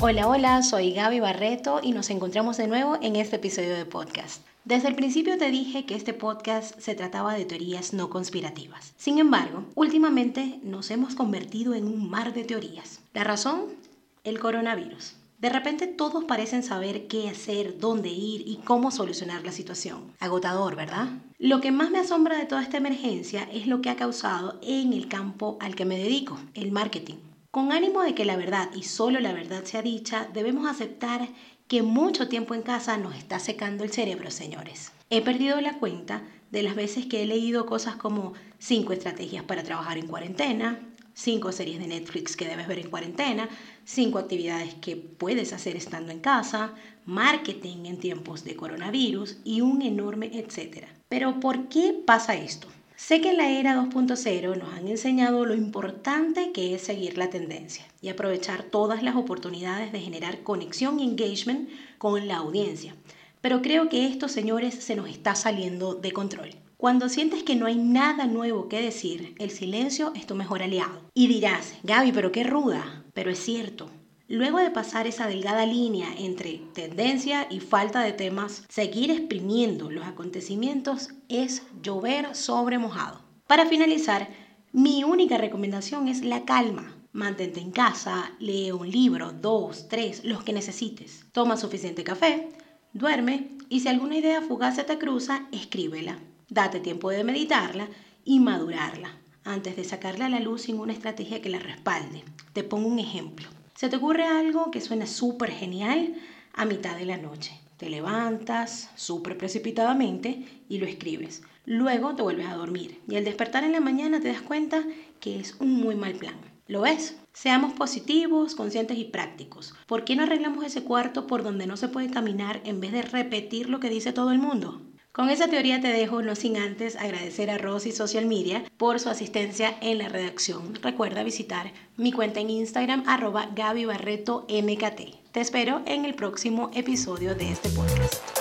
Hola, hola, soy Gaby Barreto y nos encontramos de nuevo en este episodio de podcast. Desde el principio te dije que este podcast se trataba de teorías no conspirativas. Sin embargo, últimamente nos hemos convertido en un mar de teorías. ¿La razón? El coronavirus. De repente todos parecen saber qué hacer, dónde ir y cómo solucionar la situación. Agotador, ¿verdad? Lo que más me asombra de toda esta emergencia es lo que ha causado en el campo al que me dedico, el marketing. Con ánimo de que la verdad y solo la verdad sea dicha, debemos aceptar que mucho tiempo en casa nos está secando el cerebro, señores. He perdido la cuenta de las veces que he leído cosas como 5 estrategias para trabajar en cuarentena, 5 series de Netflix que debes ver en cuarentena, 5 actividades que puedes hacer estando en casa, marketing en tiempos de coronavirus y un enorme etcétera. Pero ¿por qué pasa esto? Sé que en la era 2.0 nos han enseñado lo importante que es seguir la tendencia y aprovechar todas las oportunidades de generar conexión y engagement con la audiencia. Pero creo que esto, señores, se nos está saliendo de control. Cuando sientes que no hay nada nuevo que decir, el silencio es tu mejor aliado. Y dirás, Gaby, pero qué ruda. Pero es cierto, Luego de pasar esa delgada línea entre tendencia y falta de temas, seguir exprimiendo los acontecimientos es llover sobre mojado. Para finalizar, mi única recomendación es la calma. Mantente en casa, lee un libro, dos, tres, los que necesites. Toma suficiente café, duerme y si alguna idea fugaz se te cruza, escríbela. Date tiempo de meditarla y madurarla antes de sacarla a la luz sin una estrategia que la respalde. Te pongo un ejemplo. Se te ocurre algo que suena súper genial a mitad de la noche. Te levantas súper precipitadamente y lo escribes. Luego te vuelves a dormir y al despertar en la mañana te das cuenta que es un muy mal plan. ¿Lo ves? Seamos positivos, conscientes y prácticos. ¿Por qué no arreglamos ese cuarto por donde no se puede caminar en vez de repetir lo que dice todo el mundo? Con esa teoría te dejo, no sin antes agradecer a Rosy Social Media por su asistencia en la redacción. Recuerda visitar mi cuenta en Instagram arroba Gaby Barreto MKT. Te espero en el próximo episodio de este podcast.